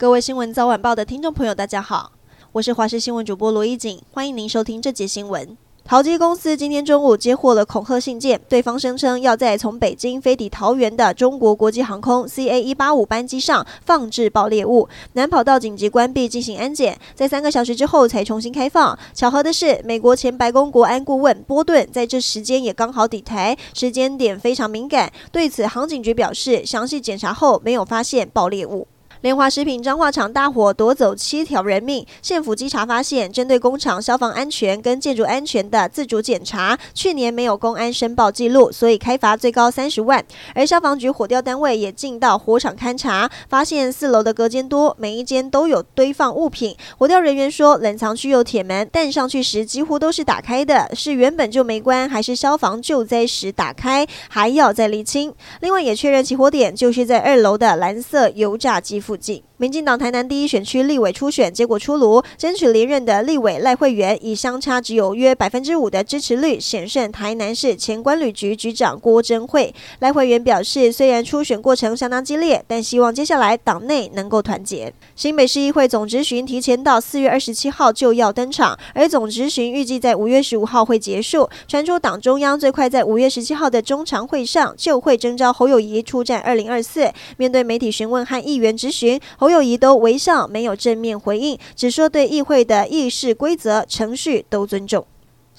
各位新闻早晚报的听众朋友，大家好，我是华视新闻主播罗一锦，欢迎您收听这节新闻。桃机公司今天中午接获了恐吓信件，对方声称要在从北京飞抵桃园的中国国际航空 CA 一八五班机上放置爆裂物，南跑道紧急关闭进行安检，在三个小时之后才重新开放。巧合的是，美国前白宫国安顾问波顿在这时间也刚好抵台，时间点非常敏感。对此，航警局表示，详细检查后没有发现爆裂物。联华食品彰化厂大火夺走七条人命，县府稽查发现，针对工厂消防安全跟建筑安全的自主检查，去年没有公安申报记录，所以开罚最高三十万。而消防局火调单位也进到火场勘查，发现四楼的隔间多，每一间都有堆放物品。火调人员说，冷藏区有铁门，但上去时几乎都是打开的，是原本就没关，还是消防救灾时打开，还要再厘清。另外也确认起火点就是在二楼的蓝色油炸机附近。民进党台南第一选区立委初选结果出炉，争取连任的立委赖惠媛以相差只有约百分之五的支持率险胜台南市前关旅局局长郭贞惠。赖惠媛表示，虽然初选过程相当激烈，但希望接下来党内能够团结。新北市议会总执询提前到四月二十七号就要登场，而总执询预计在五月十五号会结束。传出党中央最快在五月十七号的中常会上就会征召侯友谊出战二零二四。面对媒体询问和议员质询，侯友宜都微笑，没有正面回应，只说对议会的议事规则程序都尊重。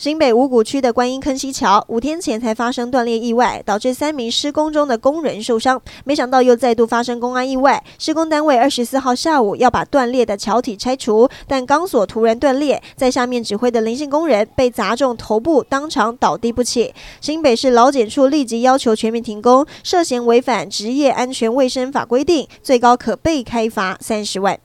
新北五股区的观音坑溪桥五天前才发生断裂意外，导致三名施工中的工人受伤。没想到又再度发生工安意外。施工单位二十四号下午要把断裂的桥体拆除，但钢索突然断裂，在下面指挥的林姓工人被砸中头部，当场倒地不起。新北市劳检处立即要求全面停工，涉嫌违反职业安全卫生法规定，最高可被开罚三十万。